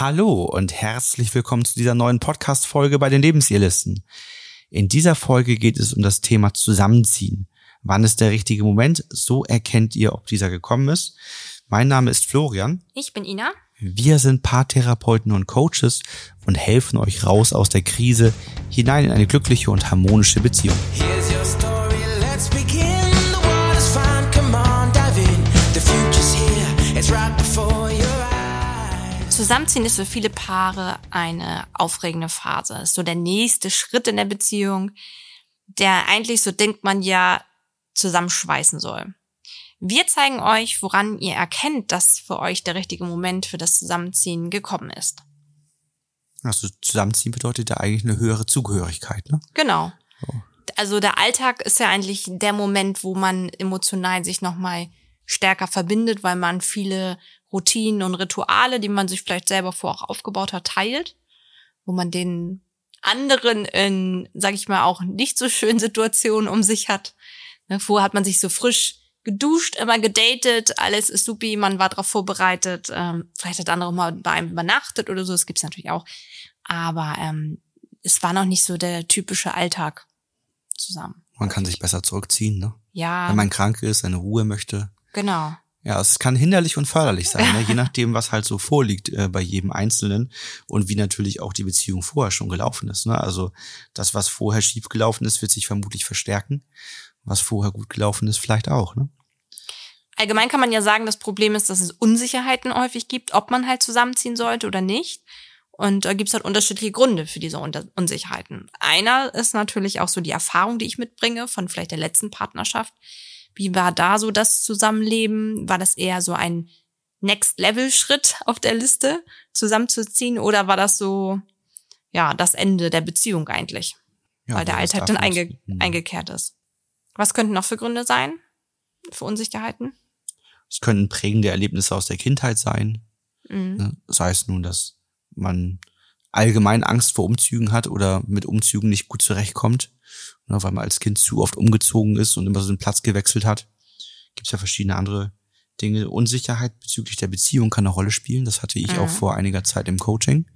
Hallo und herzlich willkommen zu dieser neuen Podcast-Folge bei den Lebensirlisten. In dieser Folge geht es um das Thema Zusammenziehen. Wann ist der richtige Moment? So erkennt ihr, ob dieser gekommen ist. Mein Name ist Florian. Ich bin Ina. Wir sind Paartherapeuten und Coaches und helfen euch raus aus der Krise hinein in eine glückliche und harmonische Beziehung. Zusammenziehen ist für viele Paare eine aufregende Phase. Ist so der nächste Schritt in der Beziehung, der eigentlich, so denkt man ja, zusammenschweißen soll. Wir zeigen euch, woran ihr erkennt, dass für euch der richtige Moment für das Zusammenziehen gekommen ist. Also Zusammenziehen bedeutet ja eigentlich eine höhere Zugehörigkeit, ne? Genau. Also der Alltag ist ja eigentlich der Moment, wo man emotional sich nochmal stärker verbindet, weil man viele Routinen und Rituale, die man sich vielleicht selber vorher auch aufgebaut hat, teilt, wo man den anderen in, sag ich mal, auch nicht so schönen Situationen um sich hat. Ne, Vorher hat man sich so frisch geduscht, immer gedatet, alles ist supi, man war darauf vorbereitet. Ähm, vielleicht hat der andere mal bei einem übernachtet oder so, das gibt's natürlich auch. Aber ähm, es war noch nicht so der typische Alltag zusammen. Man kann sich besser zurückziehen, ne? Ja, Wenn man krank ist, seine Ruhe möchte. genau. Ja, es kann hinderlich und förderlich sein, ne? je nachdem, was halt so vorliegt äh, bei jedem Einzelnen und wie natürlich auch die Beziehung vorher schon gelaufen ist. Ne? Also das, was vorher schief gelaufen ist, wird sich vermutlich verstärken. Was vorher gut gelaufen ist, vielleicht auch. Ne? Allgemein kann man ja sagen, das Problem ist, dass es Unsicherheiten häufig gibt, ob man halt zusammenziehen sollte oder nicht. Und da gibt's halt unterschiedliche Gründe für diese Unsicherheiten. Einer ist natürlich auch so die Erfahrung, die ich mitbringe von vielleicht der letzten Partnerschaft. Wie war da so das Zusammenleben? War das eher so ein Next-Level-Schritt auf der Liste, zusammenzuziehen? Oder war das so, ja, das Ende der Beziehung eigentlich? Ja, weil der das Alltag dann einge Hm. eingekehrt ist. Was könnten noch für Gründe sein? Für Unsicherheiten? Es können prägende Erlebnisse aus der Kindheit sein. Mhm. Ne? Sei es nun, dass man allgemein Angst vor Umzügen hat oder mit Umzügen nicht gut zurechtkommt, ne, weil man als Kind zu oft umgezogen ist und immer so den Platz gewechselt hat. Gibt es ja verschiedene andere Dinge. Unsicherheit bezüglich der Beziehung kann eine Rolle spielen. Das hatte ich Mhm. auch vor einiger Zeit im Coaching.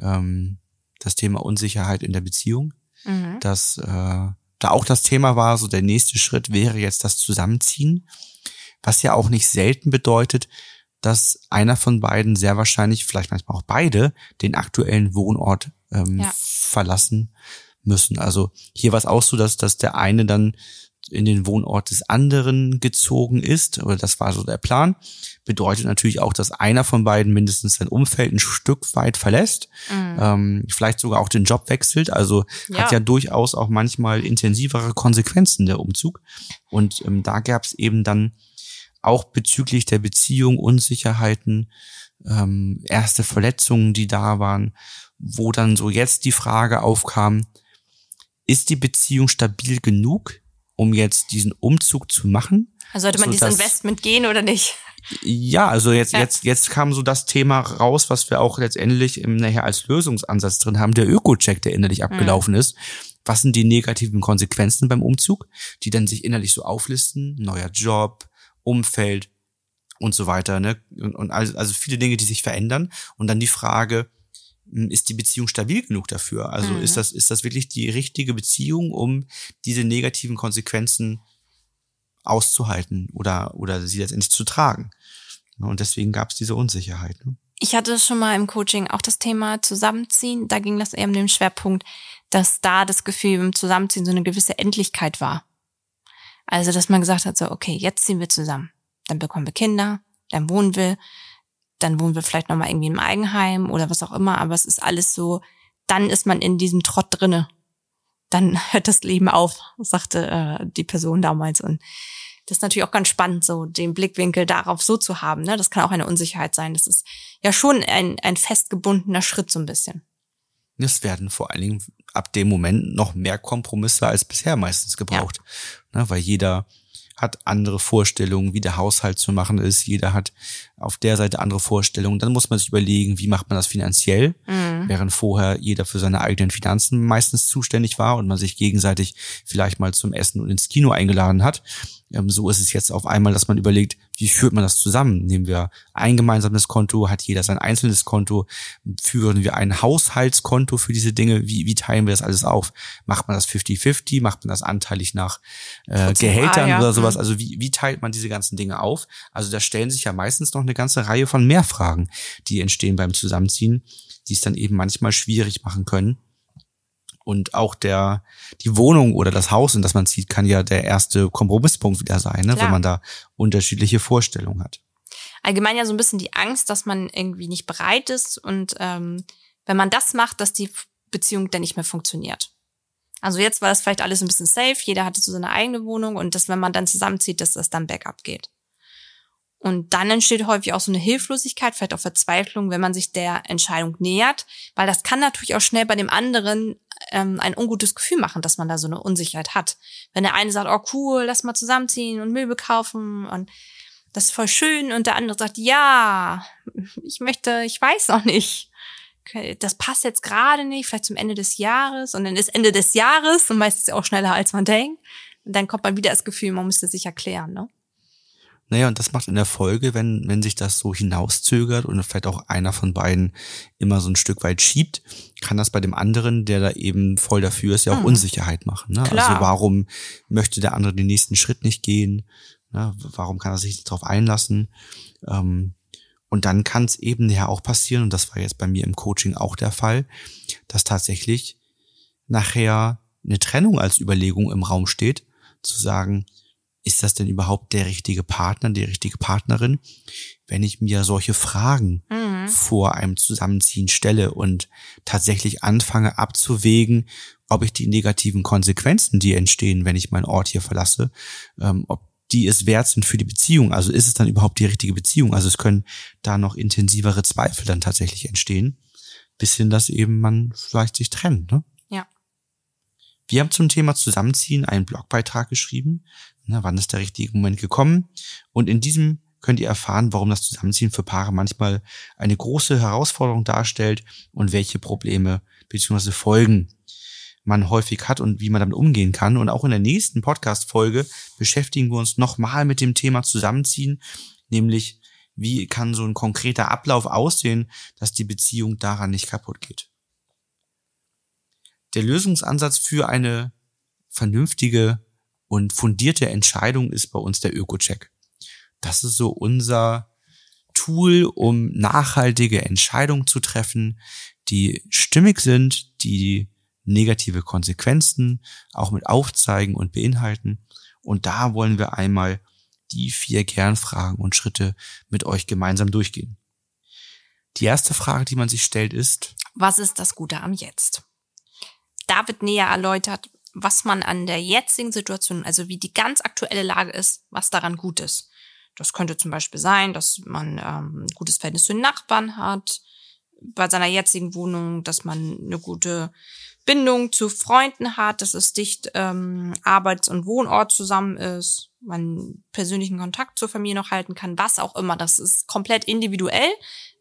Ähm, das Thema Unsicherheit in der Beziehung. Mhm. dass äh, da auch das Thema war, so der nächste Schritt wäre jetzt das Zusammenziehen, was ja auch nicht selten bedeutet, dass einer von beiden sehr wahrscheinlich, vielleicht manchmal auch beide, den aktuellen Wohnort ähm, Ja. verlassen müssen. Also hier war es auch so, dass, dass der eine dann in den Wohnort des anderen gezogen ist, oder das war so der Plan, bedeutet natürlich auch, dass einer von beiden mindestens sein Umfeld ein Stück weit verlässt, ähm, vielleicht sogar auch den Job wechselt. Also hat Ja. ja durchaus auch manchmal intensivere Konsequenzen der Umzug. Und ähm, da gab es eben dann auch bezüglich der Beziehung Unsicherheiten, ähm, erste Verletzungen, die da waren, wo dann so jetzt die Frage aufkam, ist die Beziehung stabil genug, um jetzt diesen Umzug zu machen? Also sollte man so dieses Investment gehen oder nicht? Ja, also jetzt, Ja. jetzt, jetzt kam so das Thema raus, was wir auch letztendlich im, nachher als Lösungsansatz drin haben, der Öko-Check, der innerlich Mhm. abgelaufen ist. Was sind die negativen Konsequenzen beim Umzug, die dann sich innerlich so auflisten? Neuer Job, Umfeld und so weiter, ne? Und, und also, also viele Dinge, die sich verändern. Und dann die Frage, ist die Beziehung stabil genug dafür? Also Mhm. ist das, ist das wirklich die richtige Beziehung, um diese negativen Konsequenzen auszuhalten oder, oder sie letztendlich zu tragen? Und deswegen gab es diese Unsicherheit. Ne? Ich hatte schon mal im Coaching auch das Thema Zusammenziehen. Da ging das eher um den Schwerpunkt, dass da das Gefühl im Zusammenziehen so eine gewisse Endlichkeit war. Also, dass man gesagt hat, so, okay, jetzt ziehen wir zusammen. Dann bekommen wir Kinder, dann wohnen wir, dann wohnen wir vielleicht nochmal irgendwie im Eigenheim oder was auch immer, aber es ist alles so, dann ist man in diesem Trott drinne. Dann hört das Leben auf, sagte äh, die Person damals. Und das ist natürlich auch ganz spannend, so den Blickwinkel darauf so zu haben. Ne? Das kann auch eine Unsicherheit sein. Das ist ja schon ein, ein festgebundener Schritt so ein bisschen. Es werden vor allen Dingen ab dem Moment noch mehr Kompromisse als bisher meistens gebraucht. Ne, weil jeder hat andere Vorstellungen, wie der Haushalt zu machen ist. Jeder hat auf der Seite andere Vorstellungen. Dann muss man sich überlegen, wie macht man das finanziell, während vorher jeder für seine eigenen Finanzen meistens zuständig war und man sich gegenseitig vielleicht mal zum Essen und ins Kino eingeladen hat. Ähm, so ist es jetzt auf einmal, dass man überlegt, wie führt man das zusammen? Nehmen wir ein gemeinsames Konto, hat jeder sein einzelnes Konto, führen wir ein Haushaltskonto für diese Dinge, wie, wie teilen wir das alles auf? Macht man das 50-50, macht man das anteilig nach äh, Gehältern ja. oder sowas? Mhm. Also wie, wie teilt man diese ganzen Dinge auf? Also da stellen sich ja meistens noch eine ganze Reihe von Mehrfragen, die entstehen beim Zusammenziehen, die es dann eben manchmal schwierig machen können. Und auch der, die Wohnung oder das Haus, in das man zieht, kann ja der erste Kompromisspunkt wieder sein, ne? Klar. wenn man da unterschiedliche Vorstellungen hat. allgemein ja so ein bisschen die Angst, dass man irgendwie nicht bereit ist und ähm, wenn man das macht, dass die Beziehung dann nicht mehr funktioniert. Also jetzt war das vielleicht alles ein bisschen safe, jeder hatte so seine eigene Wohnung und dass wenn man dann zusammenzieht, dass das dann bergab geht. Und dann entsteht häufig auch so eine Hilflosigkeit, vielleicht auch Verzweiflung, wenn man sich der Entscheidung nähert, weil das kann natürlich auch schnell bei dem anderen ähm, ein ungutes Gefühl machen, dass man da so eine Unsicherheit hat. Wenn der eine sagt, oh cool, lass mal zusammenziehen und Möbel kaufen und das ist voll schön und der andere sagt, ja, ich möchte, ich weiß noch nicht. Das passt jetzt gerade nicht, vielleicht zum Ende des Jahres und dann ist Ende des Jahres und meistens auch schneller als man denkt. Und dann kommt man wieder das Gefühl, man müsste sich erklären, ne? Naja, und das macht in der Folge, wenn, wenn sich das so hinauszögert und vielleicht auch einer von beiden immer so ein Stück weit schiebt, kann das bei dem anderen, der da eben voll dafür ist, ja auch Mhm. Unsicherheit machen. Ne? Klar. Also warum möchte der andere den nächsten Schritt nicht gehen? Ne? Warum kann er sich nicht darauf einlassen? Ähm, und dann kann es eben ja auch passieren, und das war jetzt bei mir im Coaching auch der Fall, dass tatsächlich nachher eine Trennung als Überlegung im Raum steht, zu sagen, ist das denn überhaupt der richtige Partner, die richtige Partnerin, wenn ich mir solche Fragen Mhm. vor einem Zusammenziehen stelle und tatsächlich anfange abzuwägen, ob ich die negativen Konsequenzen, die entstehen, wenn ich meinen Ort hier verlasse, ähm, ob die es wert sind für die Beziehung. Also ist es dann überhaupt die richtige Beziehung? Also es können da noch intensivere Zweifel dann tatsächlich entstehen, bis hin, dass eben man vielleicht sich trennt. Ne? Wir haben zum Thema Zusammenziehen einen Blogbeitrag geschrieben. Ne, wann ist der richtige Moment gekommen? Und in diesem könnt ihr erfahren, warum das Zusammenziehen für Paare manchmal eine große Herausforderung darstellt und welche Probleme bzw. Folgen man häufig hat und wie man damit umgehen kann. Und auch in der nächsten Podcast-Folge beschäftigen wir uns nochmal mit dem Thema Zusammenziehen, nämlich wie kann so ein konkreter Ablauf aussehen, dass die Beziehung daran nicht kaputt geht. Der Lösungsansatz für eine vernünftige und fundierte Entscheidung ist bei uns der Öko-Check. Das ist so unser Tool, um nachhaltige Entscheidungen zu treffen, die stimmig sind, die negative Konsequenzen auch mit aufzeigen und beinhalten. Und da wollen wir einmal die vier Kernfragen und Schritte mit euch gemeinsam durchgehen. Die erste Frage, die man sich stellt, ist, Was ist das Gute am Jetzt? Da wird näher erläutert, was man an der jetzigen Situation, also wie die ganz aktuelle Lage ist, was daran gut ist. Das könnte zum Beispiel sein, dass man ähm, ein gutes Verhältnis zu den Nachbarn hat, bei seiner jetzigen Wohnung, dass man eine gute Bindung zu Freunden hat, dass es dicht ähm, Arbeits- und Wohnort zusammen ist, man persönlichen Kontakt zur Familie noch halten kann, was auch immer. Das ist komplett individuell,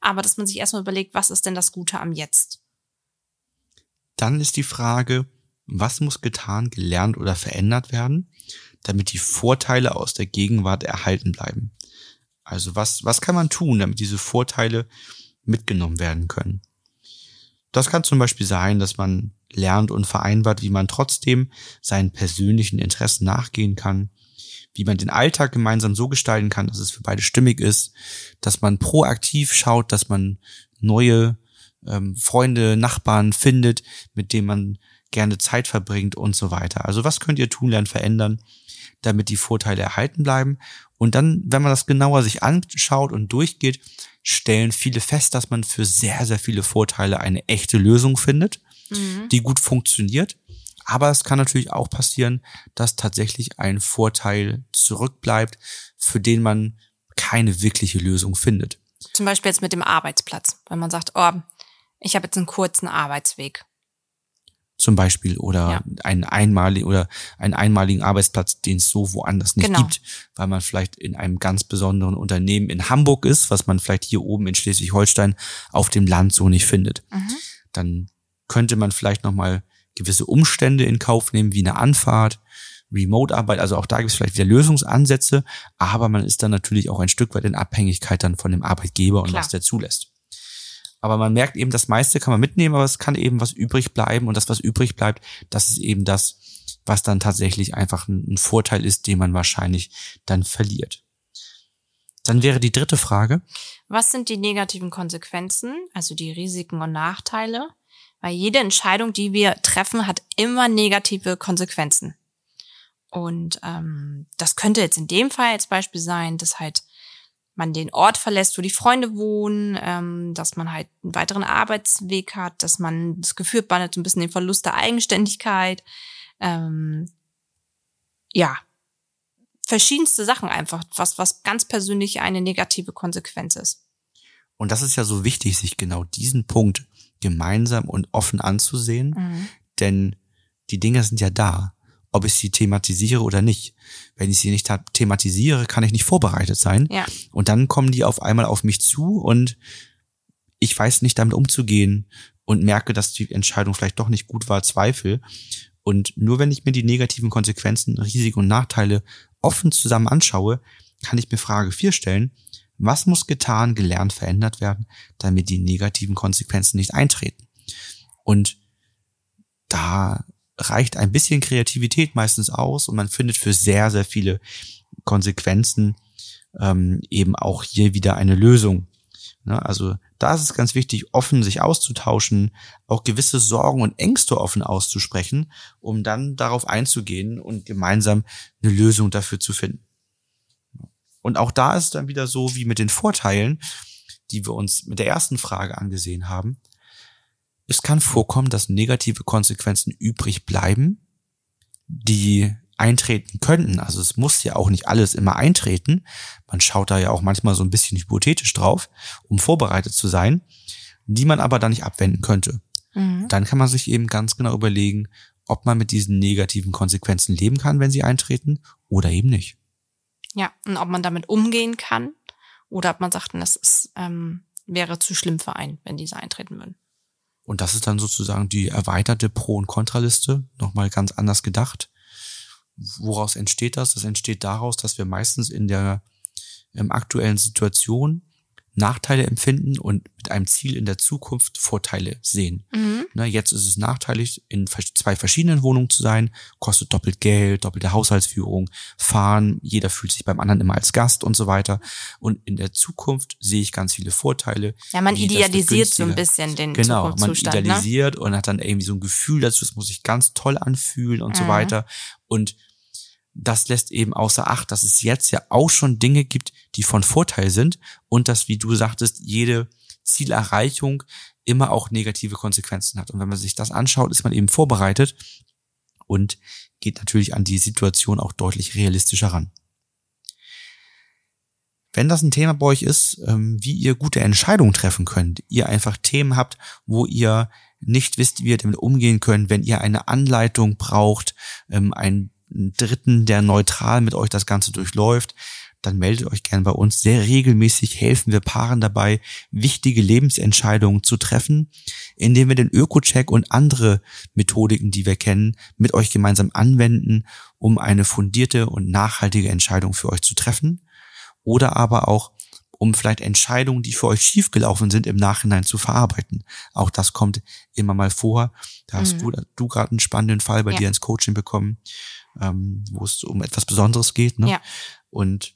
aber dass man sich erstmal überlegt, was ist denn das Gute am Jetzt? Dann ist die Frage, was muss getan, gelernt oder verändert werden, damit die Vorteile aus der Gegenwart erhalten bleiben. Also was, was kann man tun, damit diese Vorteile mitgenommen werden können? Das kann zum Beispiel sein, dass man lernt und vereinbart, wie man trotzdem seinen persönlichen Interessen nachgehen kann, wie man den Alltag gemeinsam so gestalten kann, dass es für beide stimmig ist, dass man proaktiv schaut, dass man neue ähm, Freunde, Nachbarn findet, mit denen man gerne Zeit verbringt und so weiter. Also was könnt ihr tun, lernen, verändern, damit die Vorteile erhalten bleiben? Und dann, wenn man das genauer sich anschaut und durchgeht, stellen viele fest, dass man für sehr, sehr viele Vorteile eine echte Lösung findet, die gut funktioniert. Aber es kann natürlich auch passieren, dass tatsächlich ein Vorteil zurückbleibt, für den man keine wirkliche Lösung findet. Zum Beispiel jetzt mit dem Arbeitsplatz, wenn man sagt, oh, ich habe jetzt einen kurzen Arbeitsweg. zum Beispiel oder Ja. einen einmaligen oder einen einmaligen Arbeitsplatz, den es so woanders nicht Genau. gibt, weil man vielleicht in einem ganz besonderen Unternehmen in Hamburg ist, was man vielleicht hier oben in Schleswig-Holstein auf dem Land so nicht findet. Dann könnte man vielleicht noch mal gewisse Umstände in Kauf nehmen, wie eine Anfahrt Remote-Arbeit, also auch da gibt es vielleicht wieder Lösungsansätze, aber man ist dann natürlich auch ein Stück weit in Abhängigkeit dann von dem Arbeitgeber und Klar. was der zulässt. Aber man merkt eben, das meiste kann man mitnehmen, aber es kann eben was übrig bleiben und das, was übrig bleibt, das ist eben das, was dann tatsächlich einfach ein, Vorteil ist, den man wahrscheinlich dann verliert. Dann wäre die dritte Frage, Was sind die negativen Konsequenzen, also die Risiken und Nachteile? Weil jede Entscheidung, die wir treffen, hat immer negative Konsequenzen. Und ähm, das könnte jetzt in dem Fall als Beispiel sein, dass halt man den Ort verlässt, wo die Freunde wohnen, ähm, dass man halt einen weiteren Arbeitsweg hat, dass man das Gefühl hat, man hat so ein bisschen den Verlust der Eigenständigkeit. Ähm, ja, verschiedenste Sachen einfach, was, was ganz persönlich eine negative Konsequenz ist. und das ist ja so wichtig, sich genau diesen Punkt gemeinsam und offen anzusehen, Mhm. denn die Dinge sind ja da, ob ich sie thematisiere oder nicht. Wenn ich sie nicht thematisiere, kann ich nicht vorbereitet sein. Ja. Und dann kommen die auf einmal auf mich zu und ich weiß nicht damit umzugehen und merke, dass die Entscheidung vielleicht doch nicht gut war, Zweifel. Und nur wenn ich mir die negativen Konsequenzen, Risiken und Nachteile offen zusammen anschaue, kann ich mir Frage 4 stellen, was muss getan, gelernt, verändert werden, damit die negativen Konsequenzen nicht eintreten? Und da reicht ein bisschen Kreativität meistens aus und man findet für sehr, sehr viele Konsequenzen ähm, eben auch hier wieder eine Lösung. Ne? Also da ist es ganz wichtig, offen sich auszutauschen, auch gewisse Sorgen und Ängste offen auszusprechen, um dann darauf einzugehen und gemeinsam eine Lösung dafür zu finden. Und auch da ist dann wieder so wie mit den Vorteilen, die wir uns mit der ersten Frage angesehen haben. Es kann vorkommen, dass negative Konsequenzen übrig bleiben, die eintreten könnten. Also es muss ja auch nicht alles immer eintreten. Man schaut da ja auch manchmal so ein bisschen hypothetisch drauf, um vorbereitet zu sein, die man aber dann nicht abwenden könnte. Mhm. Dann kann man sich eben ganz genau überlegen, ob man mit diesen negativen Konsequenzen leben kann, wenn sie eintreten, oder eben nicht. Ja, und ob man damit umgehen kann oder ob man sagt, das ist, ähm, wäre zu schlimm für einen, wenn diese eintreten würden. Und das ist dann sozusagen die erweiterte Pro- und Kontraliste, nochmal ganz anders gedacht. Woraus entsteht das? Das entsteht daraus, dass wir meistens in der ähm, aktuellen Situation Nachteile empfinden und mit einem Ziel in der Zukunft Vorteile sehen. Mhm. Ne, jetzt ist es nachteilig, in zwei verschiedenen Wohnungen zu sein, kostet doppelt Geld, doppelte Haushaltsführung, fahren, jeder fühlt sich beim anderen immer als Gast und so weiter. Und in der Zukunft sehe ich ganz viele Vorteile. Ja, man idealisiert so ein bisschen den Genau, man Zukunftszustand. Ne? idealisiert und hat dann irgendwie so ein Gefühl dazu, das muss sich ganz toll anfühlen und so Mhm. weiter. Und das lässt eben außer Acht, dass es jetzt ja auch schon Dinge gibt, die von Vorteil sind und dass, wie du sagtest, jede Zielerreichung immer auch negative Konsequenzen hat. Und wenn man sich das anschaut, ist man eben vorbereitet und geht natürlich an die Situation auch deutlich realistischer ran. Wenn das ein Thema bei euch ist, ähm, wie ihr gute Entscheidungen treffen könnt, ihr einfach Themen habt, wo ihr nicht wisst, wie ihr damit umgehen könnt, wenn ihr eine Anleitung braucht, ähm, einen Dritten, der neutral mit euch das Ganze durchläuft, dann meldet euch gerne bei uns. Sehr regelmäßig helfen wir Paaren dabei, wichtige Lebensentscheidungen zu treffen, indem wir den Öko-Check und andere Methodiken, die wir kennen, mit euch gemeinsam anwenden, um eine fundierte und nachhaltige Entscheidung für euch zu treffen oder aber auch um vielleicht Entscheidungen, die für euch schiefgelaufen sind, im Nachhinein zu verarbeiten. Auch das kommt immer mal vor. Da hast Mhm. du, du gerade einen spannenden Fall bei Ja. dir ins Coaching bekommen, ähm, wo es um etwas Besonderes geht. Ne? Ja. Und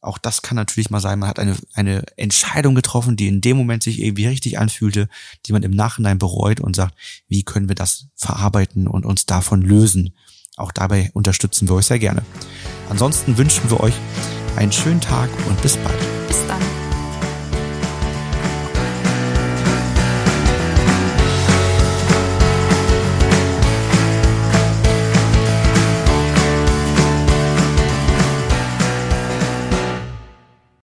auch das kann natürlich mal sein, man hat eine, eine Entscheidung getroffen, die in dem Moment sich irgendwie richtig anfühlte, die man im Nachhinein bereut und sagt, wie können wir das verarbeiten und uns davon lösen. Auch dabei unterstützen wir euch sehr gerne. Ansonsten wünschen wir euch einen schönen Tag und bis bald.